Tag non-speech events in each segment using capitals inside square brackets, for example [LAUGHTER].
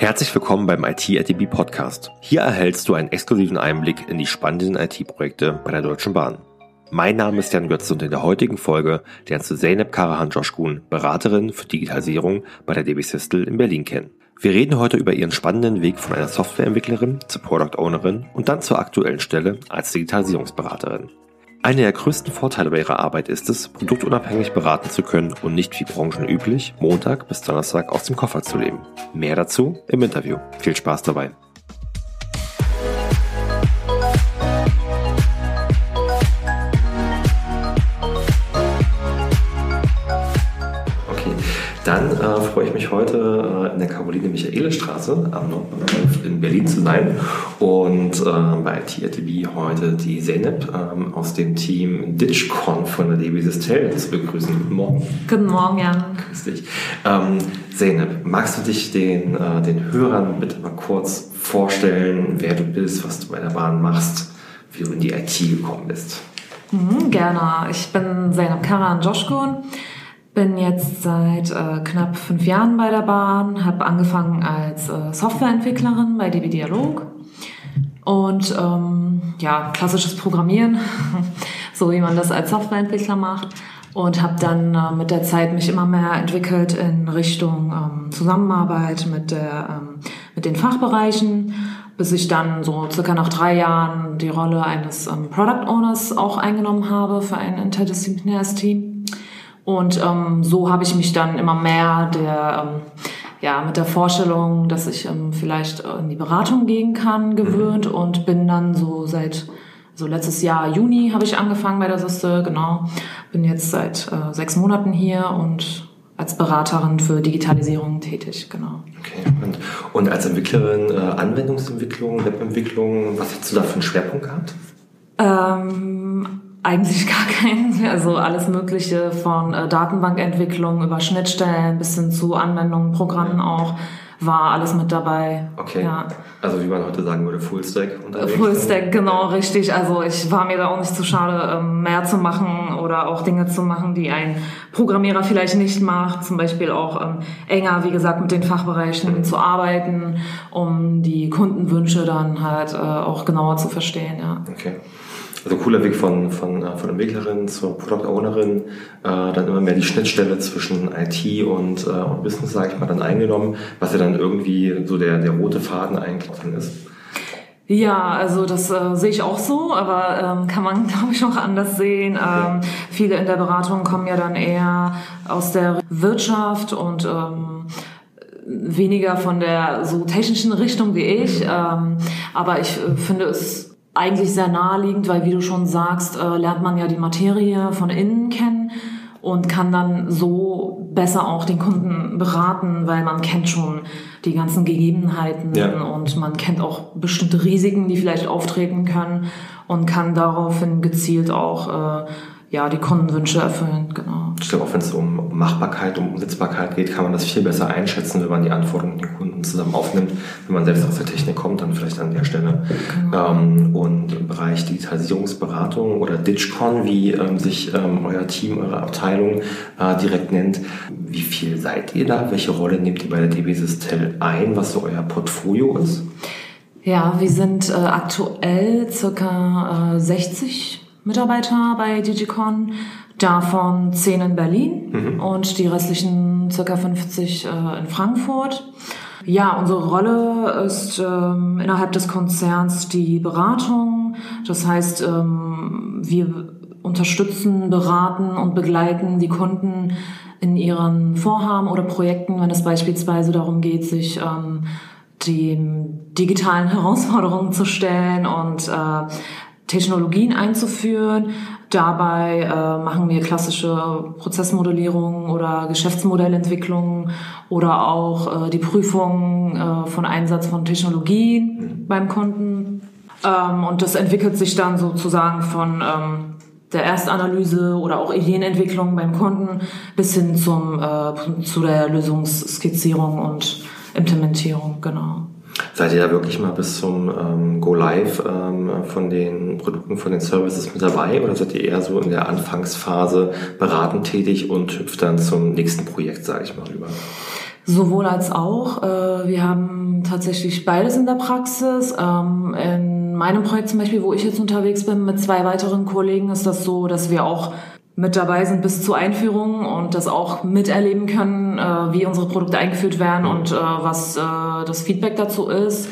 Herzlich willkommen beim IT-ATB Podcast. Hier erhältst du einen exklusiven Einblick in die spannenden IT-Projekte bei der Deutschen Bahn. Mein Name ist Jan Götze und in der heutigen Folge lernst du Zeynep Karahan Joshkun, Beraterin für Digitalisierung bei der DB Systel in Berlin kennen. Wir reden heute über ihren spannenden Weg von einer Softwareentwicklerin zur Product Ownerin und dann zur aktuellen Stelle als Digitalisierungsberaterin. Einer der größten Vorteile bei ihrer Arbeit ist es, produktunabhängig beraten zu können und nicht wie branchenüblich Montag bis Donnerstag aus dem Koffer zu leben. Mehr dazu im Interview. Viel Spaß dabei. Dann äh, freue ich mich heute äh, in der Caroline Michaele Straße am Nordbahnhof in Berlin zu sein und äh, bei TRTB heute die Zeynep ähm, aus dem Team DitchCon von der DB Systel zu begrüßen. Guten Morgen. Guten Morgen, Jan. Grüß dich. Ähm, Zeynep, magst du dich den, äh, den Hörern bitte mal kurz vorstellen, wer du bist, was du bei der Bahn machst, wie du in die IT gekommen bist? Mhm, gerne. Ich bin Zeynep Karan Joshkun bin jetzt seit äh, knapp fünf Jahren bei der Bahn, habe angefangen als äh, Softwareentwicklerin bei DB Dialog und ähm, ja, klassisches Programmieren, [LAUGHS] so wie man das als Softwareentwickler macht und habe dann äh, mit der Zeit mich immer mehr entwickelt in Richtung ähm, Zusammenarbeit mit, der, ähm, mit den Fachbereichen, bis ich dann so circa nach drei Jahren die Rolle eines ähm, Product Owners auch eingenommen habe für ein interdisziplinäres Team. Und ähm, so habe ich mich dann immer mehr der, ähm, ja, mit der Vorstellung, dass ich ähm, vielleicht in die Beratung gehen kann, gewöhnt mhm. und bin dann so seit so letztes Jahr Juni habe ich angefangen bei der Syste, genau. Bin jetzt seit äh, sechs Monaten hier und als Beraterin für Digitalisierung tätig, genau. Okay. Und, und als Entwicklerin äh, Anwendungsentwicklung, Webentwicklung, was hast du da für einen Schwerpunkt gehabt? Ähm, eigentlich gar keinen. Also alles Mögliche von äh, Datenbankentwicklung über Schnittstellen bis hin zu Anwendungen, Programmen auch war alles mit dabei. Okay. Ja. Also wie man heute sagen würde, Fullstack unterwegs. Fullstack, genau, richtig. Also ich war mir da auch nicht zu schade, ähm, mehr zu machen oder auch Dinge zu machen, die ein Programmierer vielleicht nicht macht. Zum Beispiel auch ähm, enger, wie gesagt, mit den Fachbereichen mhm. zu arbeiten, um die Kundenwünsche dann halt äh, auch genauer zu verstehen. Ja. Okay. Also cooler Weg von, von, äh, von Entwicklerin zur Product Ownerin, äh, dann immer mehr die Schnittstelle zwischen IT und, äh, und Business, sage ich mal, dann eingenommen, was ja dann irgendwie so der, der rote Faden eigentlich dann ist. Ja, also das äh, sehe ich auch so, aber ähm, kann man, [LAUGHS] glaube ich, auch anders sehen. Ähm, viele in der Beratung kommen ja dann eher aus der Wirtschaft und ähm, weniger von der so technischen Richtung wie ich. Mhm. Ähm, aber ich äh, finde es eigentlich sehr naheliegend, weil wie du schon sagst, äh, lernt man ja die Materie von innen kennen und kann dann so besser auch den Kunden beraten, weil man kennt schon die ganzen Gegebenheiten ja. und man kennt auch bestimmte Risiken, die vielleicht auftreten können und kann daraufhin gezielt auch äh, ja, die Kundenwünsche erfüllen, genau. Ich glaube, auch wenn es um Machbarkeit, um Umsetzbarkeit geht, kann man das viel besser einschätzen, wenn man die Anforderungen der Kunden zusammen aufnimmt, wenn man selbst aus der Technik kommt, dann vielleicht an der Stelle. Genau. Ähm, und im Bereich Digitalisierungsberatung oder DitchCon, wie ähm, sich ähm, euer Team, eure Abteilung äh, direkt nennt, wie viel seid ihr da? Welche Rolle nehmt ihr bei der DB Systel ein, was so euer Portfolio ist? Ja, wir sind äh, aktuell circa äh, 60 Mitarbeiter bei Digicon, davon 10 in Berlin mhm. und die restlichen circa 50 äh, in Frankfurt. Ja, unsere Rolle ist ähm, innerhalb des Konzerns die Beratung. Das heißt, ähm, wir unterstützen, beraten und begleiten die Kunden in ihren Vorhaben oder Projekten, wenn es beispielsweise darum geht, sich ähm, den digitalen [LAUGHS] Herausforderungen zu stellen und äh, Technologien einzuführen. Dabei äh, machen wir klassische Prozessmodellierung oder Geschäftsmodellentwicklung oder auch äh, die Prüfung äh, von Einsatz von Technologien beim Kunden. Ähm, und das entwickelt sich dann sozusagen von ähm, der Erstanalyse oder auch Ideenentwicklung beim Kunden bis hin zum, äh, zu der Lösungsskizzierung und Implementierung, genau. Seid ihr da wirklich mal bis zum ähm, Go Live ähm, von den Produkten, von den Services mit dabei oder seid ihr eher so in der Anfangsphase beratend tätig und hüpft dann zum nächsten Projekt, sage ich mal, rüber? Sowohl als auch. Äh, wir haben tatsächlich beides in der Praxis. Ähm, in meinem Projekt zum Beispiel, wo ich jetzt unterwegs bin mit zwei weiteren Kollegen, ist das so, dass wir auch mit dabei sind bis zur Einführung und das auch miterleben können, äh, wie unsere Produkte eingeführt werden und äh, was äh, das Feedback dazu ist.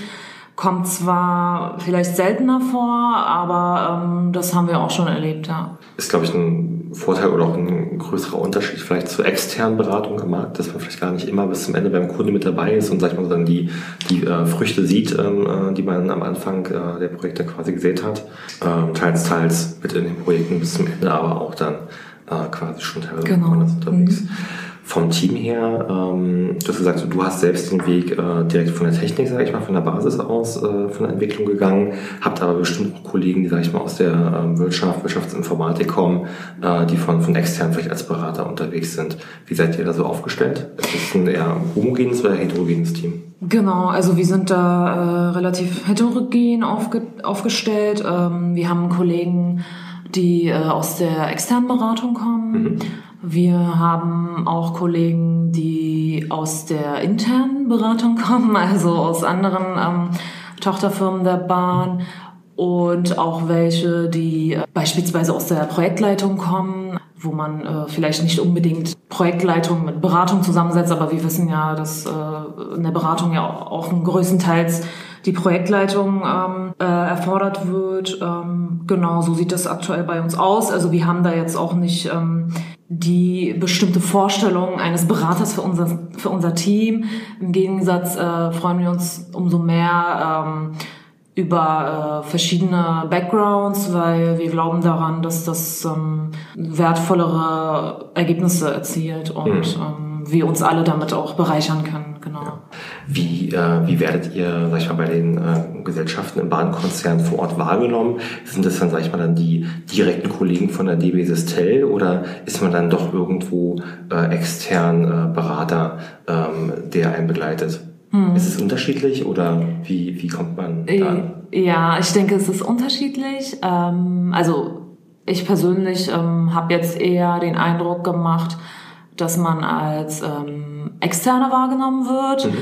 Kommt zwar vielleicht seltener vor, aber ähm, das haben wir auch schon erlebt, ja. Ist, glaube ich, ein Vorteil oder auch ein größerer Unterschied vielleicht zur externen Beratung am Markt, dass man vielleicht gar nicht immer bis zum Ende beim Kunde mit dabei ist und, sag ich mal, dann die, die äh, Früchte sieht, ähm, äh, die man am Anfang äh, der Projekte quasi gesät hat. Ähm, teils, teils mit in den Projekten bis zum Ende, aber auch dann äh, quasi schon teilweise genau. unterwegs. Mhm. Vom Team her, ähm, du hast gesagt, du hast selbst den Weg äh, direkt von der Technik, sage ich mal, von der Basis aus, äh, von der Entwicklung gegangen, habt aber bestimmt auch Kollegen, die, sage ich mal, aus der ähm, Wirtschaft, Wirtschaftsinformatik kommen, äh, die von, von extern vielleicht als Berater unterwegs sind. Wie seid ihr da so aufgestellt? Ist es ein eher homogenes oder heterogenes Team? Genau, also wir sind da äh, relativ heterogen aufge aufgestellt. Ähm, wir haben Kollegen, die äh, aus der externen Beratung kommen. Mhm. Wir haben auch Kollegen, die aus der internen Beratung kommen, also aus anderen ähm, Tochterfirmen der Bahn und auch welche, die äh, beispielsweise aus der Projektleitung kommen, wo man äh, vielleicht nicht unbedingt Projektleitung mit Beratung zusammensetzt, aber wir wissen ja, dass äh, in der Beratung ja auch größtenteils die Projektleitung ähm, äh, erfordert wird. Ähm, genau, so sieht das aktuell bei uns aus. Also wir haben da jetzt auch nicht ähm, die bestimmte Vorstellung eines Beraters für unser, für unser Team. Im Gegensatz äh, freuen wir uns umso mehr ähm, über äh, verschiedene Backgrounds, weil wir glauben daran, dass das ähm, wertvollere Ergebnisse erzielt und mhm. ähm, wir uns alle damit auch bereichern können. Genau. Ja. Wie, äh, wie werdet ihr, sag ich mal, bei den äh, Gesellschaften im Bahnkonzern vor Ort wahrgenommen? Sind das dann, sag ich mal, dann die direkten Kollegen von der DB Sistel oder ist man dann doch irgendwo äh, extern äh, Berater, ähm, der einen begleitet? Hm. Ist es unterschiedlich oder wie, wie kommt man da an? Ja, ich denke, es ist unterschiedlich. Ähm, also ich persönlich ähm, habe jetzt eher den Eindruck gemacht, dass man als ähm, Externe wahrgenommen wird. Mhm.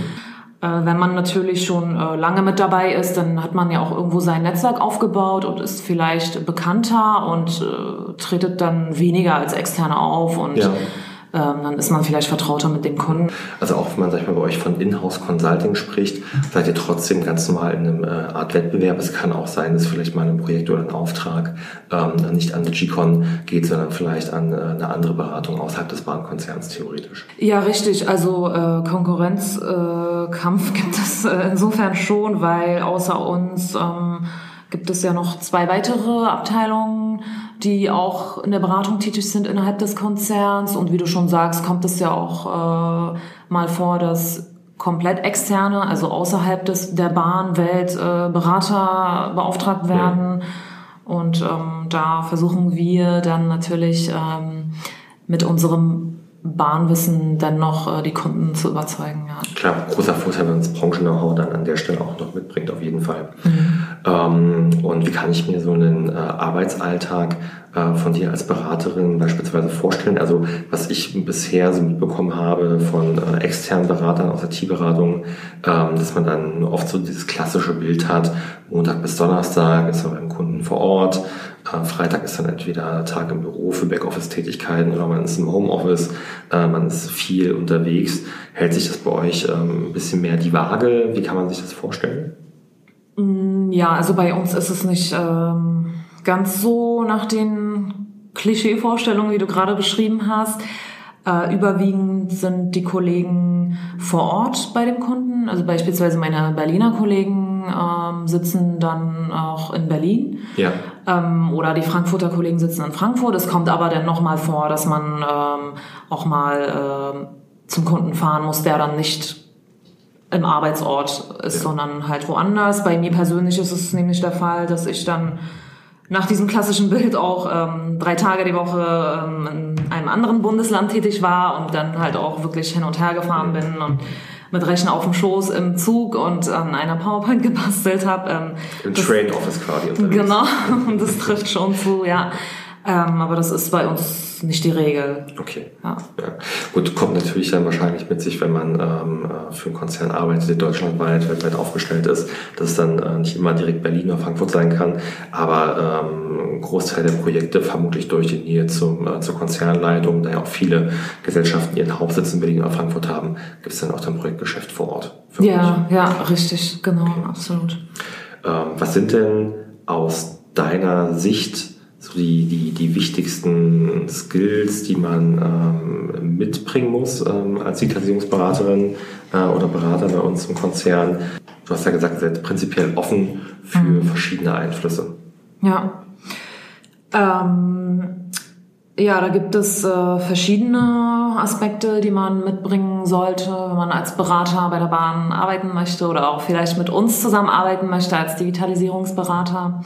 Äh, wenn man natürlich schon äh, lange mit dabei ist, dann hat man ja auch irgendwo sein Netzwerk aufgebaut und ist vielleicht bekannter und äh, tretet dann weniger als Externe auf und ja ähm, dann ist man vielleicht vertrauter mit dem Kunden. Also auch wenn man, sag ich mal, bei euch von Inhouse Consulting spricht, seid ihr trotzdem ganz normal in einem äh, Art Wettbewerb. Es kann auch sein, dass vielleicht mal ein Projekt oder ein Auftrag ähm, nicht an Digicon geht, sondern vielleicht an äh, eine andere Beratung außerhalb des Bahnkonzerns theoretisch. Ja, richtig. Also äh, Konkurrenzkampf äh, gibt es äh, insofern schon, weil außer uns ähm, gibt es ja noch zwei weitere Abteilungen, die auch in der Beratung tätig sind innerhalb des Konzerns. Und wie du schon sagst, kommt es ja auch äh, mal vor, dass komplett externe, also außerhalb des, der Bahnwelt äh, Berater beauftragt werden. Und ähm, da versuchen wir dann natürlich ähm, mit unserem Bahnwissen dann noch äh, die Kunden zu überzeugen. Ja. Klar, großer Vorteil, wenn es Branchen-Know-how dann an der Stelle auch noch mitbringt, auf jeden Fall. Mhm. Ähm, und wie kann ich mir so einen äh, Arbeitsalltag äh, von dir als Beraterin beispielsweise vorstellen? Also was ich bisher so mitbekommen habe von äh, externen Beratern aus IT-Beratung, ähm, dass man dann oft so dieses klassische Bild hat, Montag bis Donnerstag ist man beim Kunden vor Ort, Freitag ist dann entweder Tag im Büro für Backoffice-Tätigkeiten oder man ist im Homeoffice, äh, man ist viel unterwegs. Hält sich das bei euch ähm, ein bisschen mehr die Waage? Wie kann man sich das vorstellen? Mm, ja, also bei uns ist es nicht ähm, ganz so nach den Klischee-Vorstellungen, wie du gerade beschrieben hast. Äh, überwiegend sind die Kollegen vor Ort bei dem Kunden. Also beispielsweise meine Berliner Kollegen ähm, sitzen dann auch in Berlin. Ja. Ähm, oder die Frankfurter Kollegen sitzen in Frankfurt. Es kommt aber dann nochmal vor, dass man ähm, auch mal äh, zum Kunden fahren muss, der dann nicht im Arbeitsort ist, ja. sondern halt woanders. Bei mir persönlich ist es nämlich der Fall, dass ich dann nach diesem klassischen Bild auch ähm, drei Tage die Woche ähm, in einem anderen Bundesland tätig war und dann halt auch wirklich hin und her gefahren bin und mit Rechner auf dem Schoß im Zug und an einer PowerPoint [LAUGHS] gebastelt habe. Ähm, Im Trade Office quasi unterwegs. Genau, [LAUGHS] und das trifft schon zu, ja. Ähm, aber das ist bei uns nicht die Regel. Okay. Ja. ja. Gut, kommt natürlich dann wahrscheinlich mit sich, wenn man ähm, äh, für einen Konzern arbeitet, der deutschlandweit, weltweit aufgestellt ist, dass es dann äh, nicht immer direkt Berlin oder Frankfurt sein kann. Aber ähm, ein Großteil der Projekte vermutlich durch die Nähe zum, äh, zur Konzernleitung, da ja auch viele Gesellschaften ihren Hauptsitz in Berlin oder Frankfurt haben, gibt es dann auch dann Projektgeschäft vor Ort. Ja, ja, richtig, genau, okay. absolut. Ähm, was sind denn aus deiner Sicht so die, die, die wichtigsten Skills, die man ähm, mitbringen muss ähm, als Digitalisierungsberaterin äh, oder Berater bei uns im Konzern. Du hast ja gesagt, seid prinzipiell offen für mhm. verschiedene Einflüsse. Ja. Ähm, ja, da gibt es äh, verschiedene Aspekte, die man mitbringen sollte, wenn man als Berater bei der Bahn arbeiten möchte oder auch vielleicht mit uns zusammenarbeiten möchte als Digitalisierungsberater.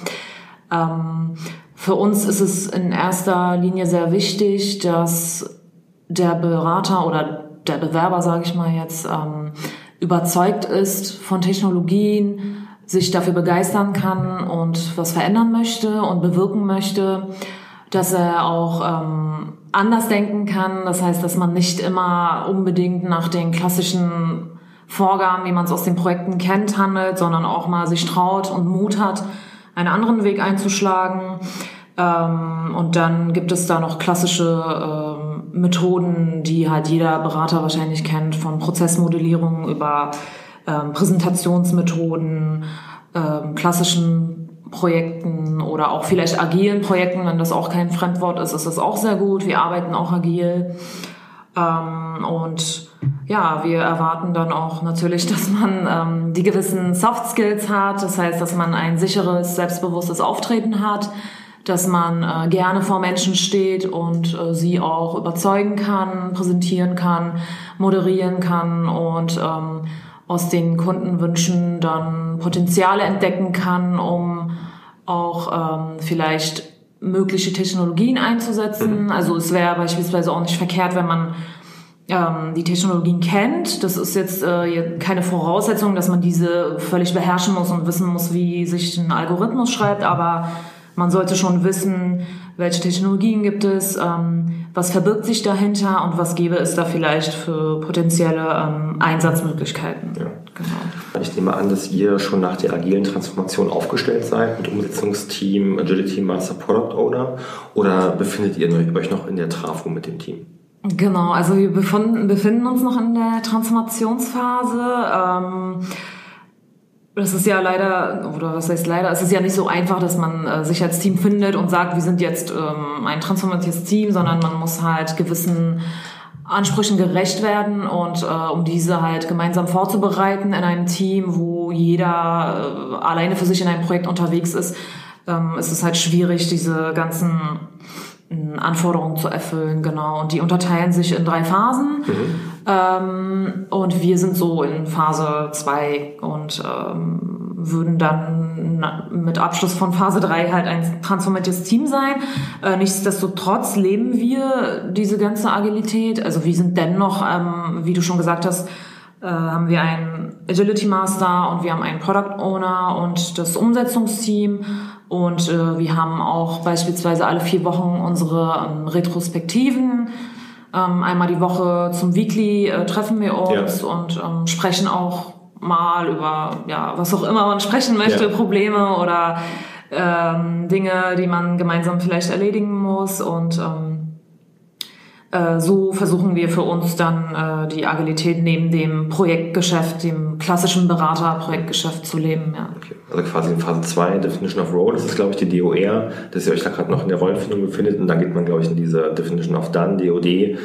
Ähm, für uns ist es in erster Linie sehr wichtig, dass der Berater oder der Bewerber, sage ich mal jetzt, ähm, überzeugt ist von Technologien, sich dafür begeistern kann und was verändern möchte und bewirken möchte, dass er auch ähm, anders denken kann. Das heißt, dass man nicht immer unbedingt nach den klassischen Vorgaben, wie man es aus den Projekten kennt, handelt, sondern auch mal sich traut und Mut hat, einen anderen Weg einzuschlagen. Ähm, und dann gibt es da noch klassische ähm, Methoden, die halt jeder Berater wahrscheinlich kennt, von Prozessmodellierung über ähm, Präsentationsmethoden, ähm, klassischen Projekten oder auch vielleicht agilen Projekten, wenn das auch kein Fremdwort ist, ist das auch sehr gut. Wir arbeiten auch agil. Ähm, und ja, wir erwarten dann auch natürlich, [LAUGHS] dass man ähm, die gewissen Soft Skills hat. Das heißt, dass man ein sicheres, selbstbewusstes Auftreten hat, dass man äh, gerne vor Menschen steht und äh, sie auch überzeugen kann, präsentieren kann, moderieren kann und ähm, aus den Kundenwünschen dann Potenziale entdecken kann, um auch ähm, vielleicht mögliche Technologien einzusetzen. Mhm. Also es wäre beispielsweise auch nicht verkehrt, wenn man ähm, die Technologien kennt. Das ist jetzt äh, keine Voraussetzung, dass man diese völlig beherrschen muss und wissen muss, wie sich ein Algorithmus schreibt, aber man sollte schon wissen, welche Technologien gibt es, ähm, was verbirgt sich dahinter und was gäbe es da vielleicht für potenzielle ähm, Einsatzmöglichkeiten. Ja. Genau. Ich nehme an, dass ihr schon nach der agilen Transformation aufgestellt seid mit Umsetzungsteam, Agility Master Product Owner oder befindet ihr euch noch in der Trafo mit dem Team? Genau, also wir befinden, befinden uns noch in der Transformationsphase. Ähm, das ist ja leider, oder was heißt leider, es ist ja nicht so einfach, dass man äh, sich als Team findet und sagt, wir sind jetzt ähm, ein transformatives Team, sondern man muss halt gewissen Ansprüchen gerecht werden und äh, um diese halt gemeinsam vorzubereiten in einem Team, wo jeder äh, alleine für sich in einem Projekt unterwegs ist, ähm, ist es halt schwierig, diese ganzen Anforderungen zu erfüllen, genau. Und die unterteilen sich in drei Phasen. Mhm. Ähm, und wir sind so in Phase zwei und ähm, würden dann mit Abschluss von Phase drei halt ein transformatives Team sein. Äh, nichtsdestotrotz leben wir diese ganze Agilität. Also wir sind dennoch, ähm, wie du schon gesagt hast, äh, haben wir einen Agility Master und wir haben einen Product Owner und das Umsetzungsteam und äh, wir haben auch beispielsweise alle vier Wochen unsere ähm, Retrospektiven. Ähm, einmal die Woche zum Weekly äh, treffen wir uns ja. und ähm, sprechen auch mal über ja was auch immer man sprechen möchte, ja. Probleme oder ähm, Dinge, die man gemeinsam vielleicht erledigen muss und ähm, äh, so versuchen wir für uns dann äh, die Agilität neben dem Projektgeschäft, dem klassischen Berater-Projektgeschäft zu leben. Ja. Okay. Also quasi in Phase 2, Definition of Role, das ist glaube ich die DOR, dass ihr euch da gerade noch in der Rollenfindung befindet und dann geht man glaube ich in diese Definition of Done, DOD, äh,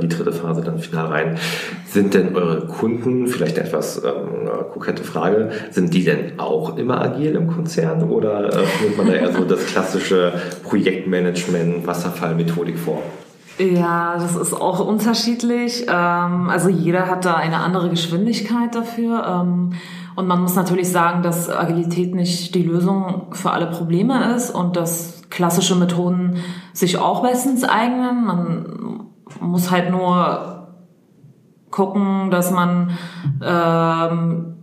die dritte Phase dann final rein. Sind denn eure Kunden, vielleicht etwas ähm, kokette Frage, sind die denn auch immer agil im Konzern oder äh, findet man da eher so das klassische Projektmanagement, Wasserfallmethodik vor? Ja, das ist auch unterschiedlich. Ähm, also jeder hat da eine andere Geschwindigkeit dafür. Ähm, und man muss natürlich sagen, dass Agilität nicht die Lösung für alle Probleme ist und dass klassische Methoden sich auch bestens eignen. Man muss halt nur gucken, dass man ähm,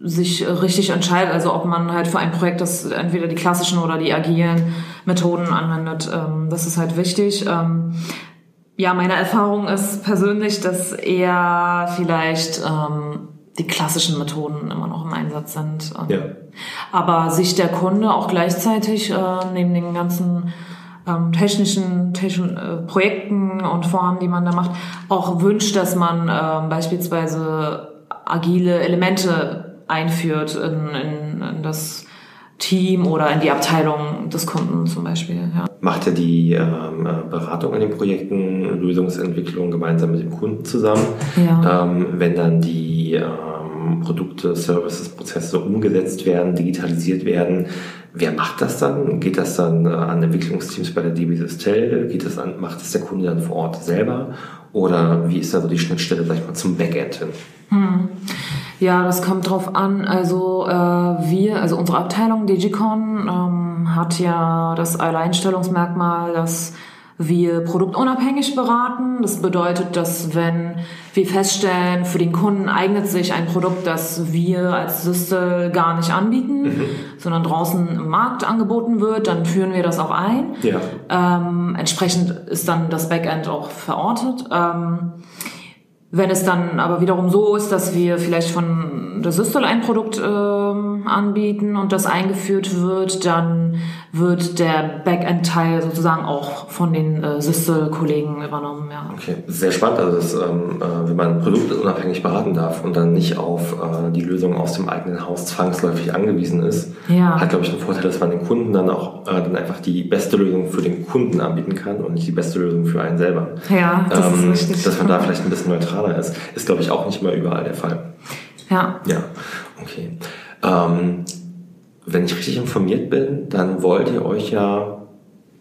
sich richtig entscheidet, also ob man halt für ein Projekt das entweder die klassischen oder die agilen Methoden anwendet. Ähm, das ist halt wichtig. Ähm, ja, meine Erfahrung ist persönlich, dass eher vielleicht ähm, die klassischen Methoden immer noch im Einsatz sind. Ja. Aber sich der Kunde auch gleichzeitig äh, neben den ganzen technischen, technischen äh, Projekten und Vorhaben, die man da macht, auch wünscht, dass man äh, beispielsweise agile Elemente einführt in, in, in das Team oder in die Abteilung des Kunden zum Beispiel. Ja. Macht er die ähm, äh, Beratung an den Projekten, Lösungsentwicklung gemeinsam mit dem Kunden zusammen? Ja. Ähm, wenn dann die ähm, Produkte, Services, Prozesse umgesetzt werden, digitalisiert werden, wer macht das dann? Geht das dann äh, an Entwicklungsteams bei der DB Systel? Geht das an, macht das der Kunde dann vor Ort selber? Oder wie ist da so die Schnittstelle, sag ich mal, zum Backend hin? Hm. Ja, das kommt drauf an. Also äh, wir, also unsere Abteilung Digicon ähm, hat ja das Alleinstellungsmerkmal, dass wir produktunabhängig beraten. Das bedeutet, dass wenn wir feststellen, für den Kunden eignet sich ein Produkt, das wir als Systel gar nicht anbieten, mhm. sondern draußen im Markt angeboten wird, dann führen wir das auch ein. Ja. Ähm, entsprechend ist dann das Backend auch verortet. Ähm, wenn es dann aber wiederum so ist, dass wir vielleicht von der Systel ein Produkt ähm, anbieten und das eingeführt wird, dann wird der Backend-Teil sozusagen auch von den äh, Systel-Kollegen übernommen. Ja. Okay, sehr spannend. Also dass, ähm, äh, wenn man produktunabhängig beraten darf und dann nicht auf äh, die Lösung aus dem eigenen Haus zwangsläufig angewiesen ist, ja. hat glaube ich den Vorteil, dass man den Kunden dann auch äh, dann einfach die beste Lösung für den Kunden anbieten kann und nicht die beste Lösung für einen selber. Ja, das ähm, ist richtig. Dass man da vielleicht ein bisschen neutraler ist, ist glaube ich auch nicht immer überall der Fall. Ja. Ja, okay. Ähm, wenn ich richtig informiert bin, dann wollt ihr euch ja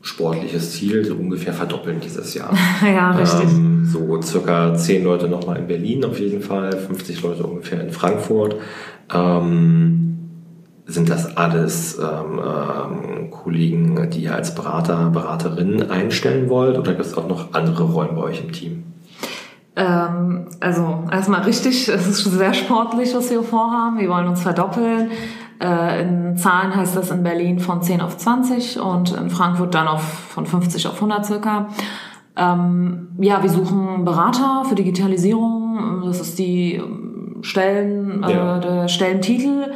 sportliches Ziel so ungefähr verdoppeln dieses Jahr. [LAUGHS] ja, richtig. Ähm, so circa 10 Leute nochmal in Berlin auf jeden Fall, 50 Leute ungefähr in Frankfurt. Ähm, sind das alles ähm, ähm, Kollegen, die ihr als Berater, Beraterinnen einstellen wollt oder gibt es auch noch andere Rollen bei euch im Team? Ähm, also erstmal richtig, es ist sehr sportlich, was wir vorhaben. Wir wollen uns verdoppeln. Äh, in Zahlen heißt das in Berlin von 10 auf 20 und in Frankfurt dann auf, von 50 auf 100 circa. Ähm, ja, wir suchen Berater für Digitalisierung. Das ist die Stellen, äh, ja. der Stellentitel.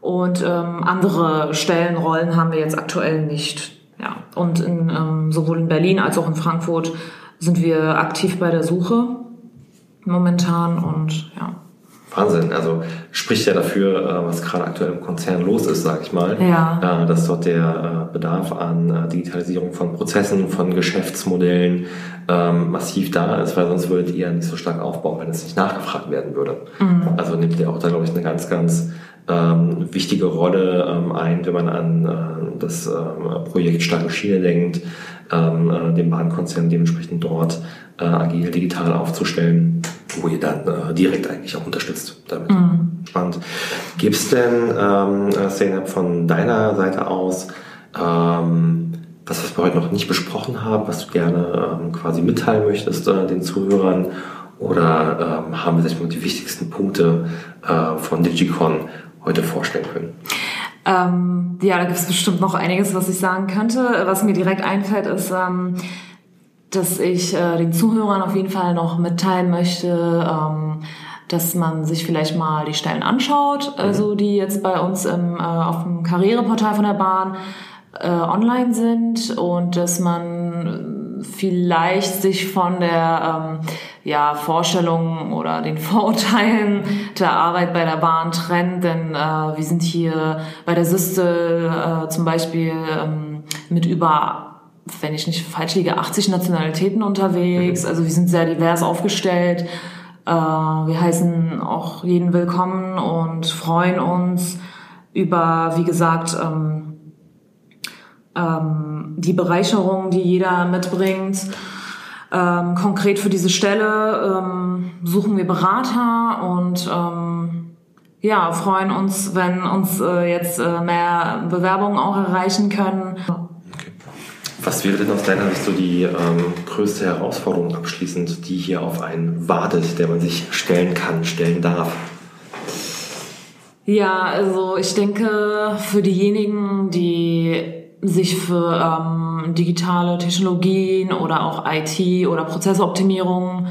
Und ähm, andere Stellenrollen haben wir jetzt aktuell nicht. Ja. Und in, ähm, sowohl in Berlin als auch in Frankfurt sind wir aktiv bei der Suche momentan und ja. Wahnsinn. Also spricht ja dafür, äh, was gerade aktuell im Konzern los ist, sage ich mal. Ja. Äh, dass dort der äh, Bedarf an Digitalisierung von Prozessen, von Geschäftsmodellen ähm, massiv da ist, weil sonst würdet ihr nicht so stark aufbauen, wenn es nicht nachgefragt werden würde. Mhm. Also nimmt ihr auch da, glaube ich, eine ganz, ganz ähm, wichtige Rolle ähm, ein, wenn man an das Projekt Starke Schiene denkt, den Bahnkonzern dementsprechend dort agil digital aufzustellen wo ihr dann äh, direkt eigentlich auch unterstützt damit. Mhm. Spannend. Gibt es denn, ähm, Zeynep, von deiner Seite aus ähm, was, was wir heute noch nicht besprochen haben, was du gerne ähm, quasi mitteilen möchtest äh, den Zuhörern? Oder ähm, haben wir sich mal die wichtigsten Punkte äh, von Digicon heute vorstellen können? Ähm, ja, da gibt es bestimmt noch einiges, was ich sagen könnte. Was mir direkt einfällt, ist, ähm, dass ich äh, den Zuhörern auf jeden Fall noch mitteilen möchte, ähm, dass man sich vielleicht mal die Stellen anschaut, mhm. also die jetzt bei uns im, äh, auf dem Karriereportal von der Bahn äh, online sind und dass man vielleicht sich von der ähm, ja, Vorstellung oder den Vorurteilen der Arbeit bei der Bahn trennt, denn äh, wir sind hier bei der Systel äh, zum Beispiel ähm, mit über wenn ich nicht falsch liege, 80 Nationalitäten unterwegs. Also wir sind sehr divers aufgestellt. Äh, wir heißen auch jeden willkommen und freuen uns über, wie gesagt, ähm, ähm, die Bereicherung, die jeder mitbringt. Ähm, konkret für diese Stelle ähm, suchen wir Berater und ähm, ja, freuen uns, wenn uns äh, jetzt äh, mehr Bewerbungen auch erreichen können. Was wäre denn aus deiner Sicht so die ähm, größte Herausforderung abschließend, die hier auf einen wartet, der man sich stellen kann, stellen darf? Ja, also ich denke, für diejenigen, die sich für ähm, digitale Technologien oder auch IT oder Prozessoptimierung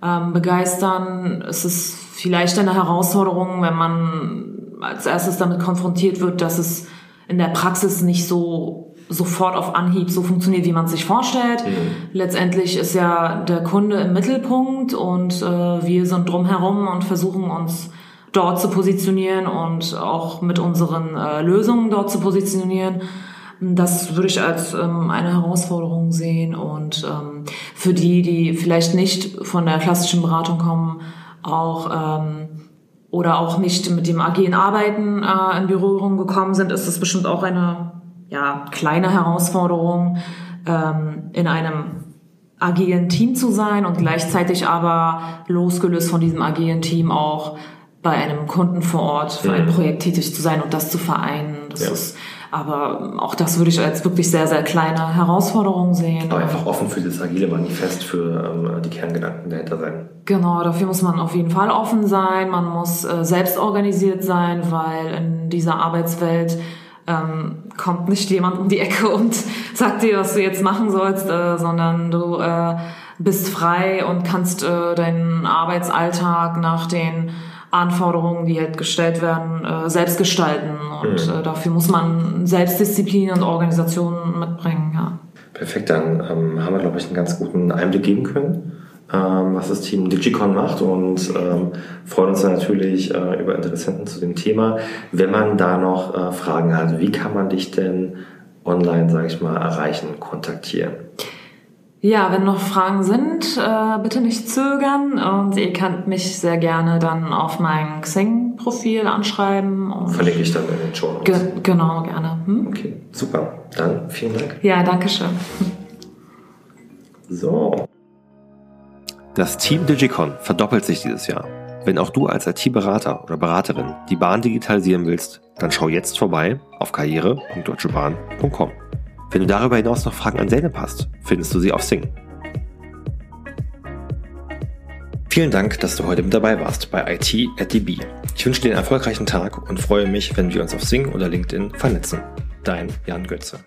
ähm, begeistern, ist es vielleicht eine Herausforderung, wenn man als erstes damit konfrontiert wird, dass es in der Praxis nicht so sofort auf Anhieb so funktioniert, wie man sich vorstellt. Mhm. Letztendlich ist ja der Kunde im Mittelpunkt und äh, wir sind drumherum und versuchen uns dort zu positionieren und auch mit unseren äh, Lösungen dort zu positionieren. Das würde ich als ähm, eine Herausforderung sehen und ähm, für die, die vielleicht nicht von der klassischen Beratung kommen, auch ähm, oder auch nicht mit dem agilen Arbeiten äh, in Berührung gekommen sind, ist das bestimmt auch eine ja, kleine Herausforderung, ähm, in einem agilen Team zu sein und gleichzeitig aber losgelöst von diesem agilen Team auch bei einem Kunden vor Ort für ein. Projekt tätig zu sein und das zu vereinen. Das ja. ist, aber auch das würde ich als wirklich sehr, sehr kleine Herausforderung sehen. Aber einfach offen für das agile Manifest, für ähm, die Kerngedanken dahinter sein. Genau, dafür muss man auf jeden Fall offen sein. Man muss äh, selbst organisiert sein, weil in dieser Arbeitswelt ähm, kommt nicht jemand um die Ecke und [LAUGHS] sagt dir, was du jetzt machen sollst, äh, sondern du äh, bist frei und kannst äh, deinen Arbeitsalltag nach den Anforderungen, die halt gestellt werden, äh, selbst gestalten. Und mhm. äh, dafür muss man Selbstdisziplin und Organisation mitbringen. Ja. Perfekt, dann ähm, haben wir, glaube ich, einen ganz guten Einblick geben können, ähm, was das Team Digicon macht und ähm, freuen uns natürlich äh, über Interessenten zu dem Thema. Wenn man da noch äh, Fragen hat, wie kann man dich denn online, sage ich mal, erreichen, kontaktieren? Ja, wenn noch Fragen sind, äh, bitte nicht zögern und ihr könnt mich sehr gerne dann auf mein Xing-Profil anschreiben. Und Verlinke ich dann in den Show Ge genau, gerne. Hm? Okay, super. Dann vielen Dank. Ja, danke schön. So. Das Team Digicon verdoppelt sich dieses Jahr. Wenn auch du als IT-Berater oder Beraterin die Bahn digitalisieren willst, dann schau jetzt vorbei auf karriere.deutschebahn.com. Wenn du darüber hinaus noch Fragen an Zeynep hast, findest du sie auf Sing. Vielen Dank, dass du heute mit dabei warst bei IT at DB. Ich wünsche dir einen erfolgreichen Tag und freue mich, wenn wir uns auf Sing oder LinkedIn vernetzen. Dein Jan Götze.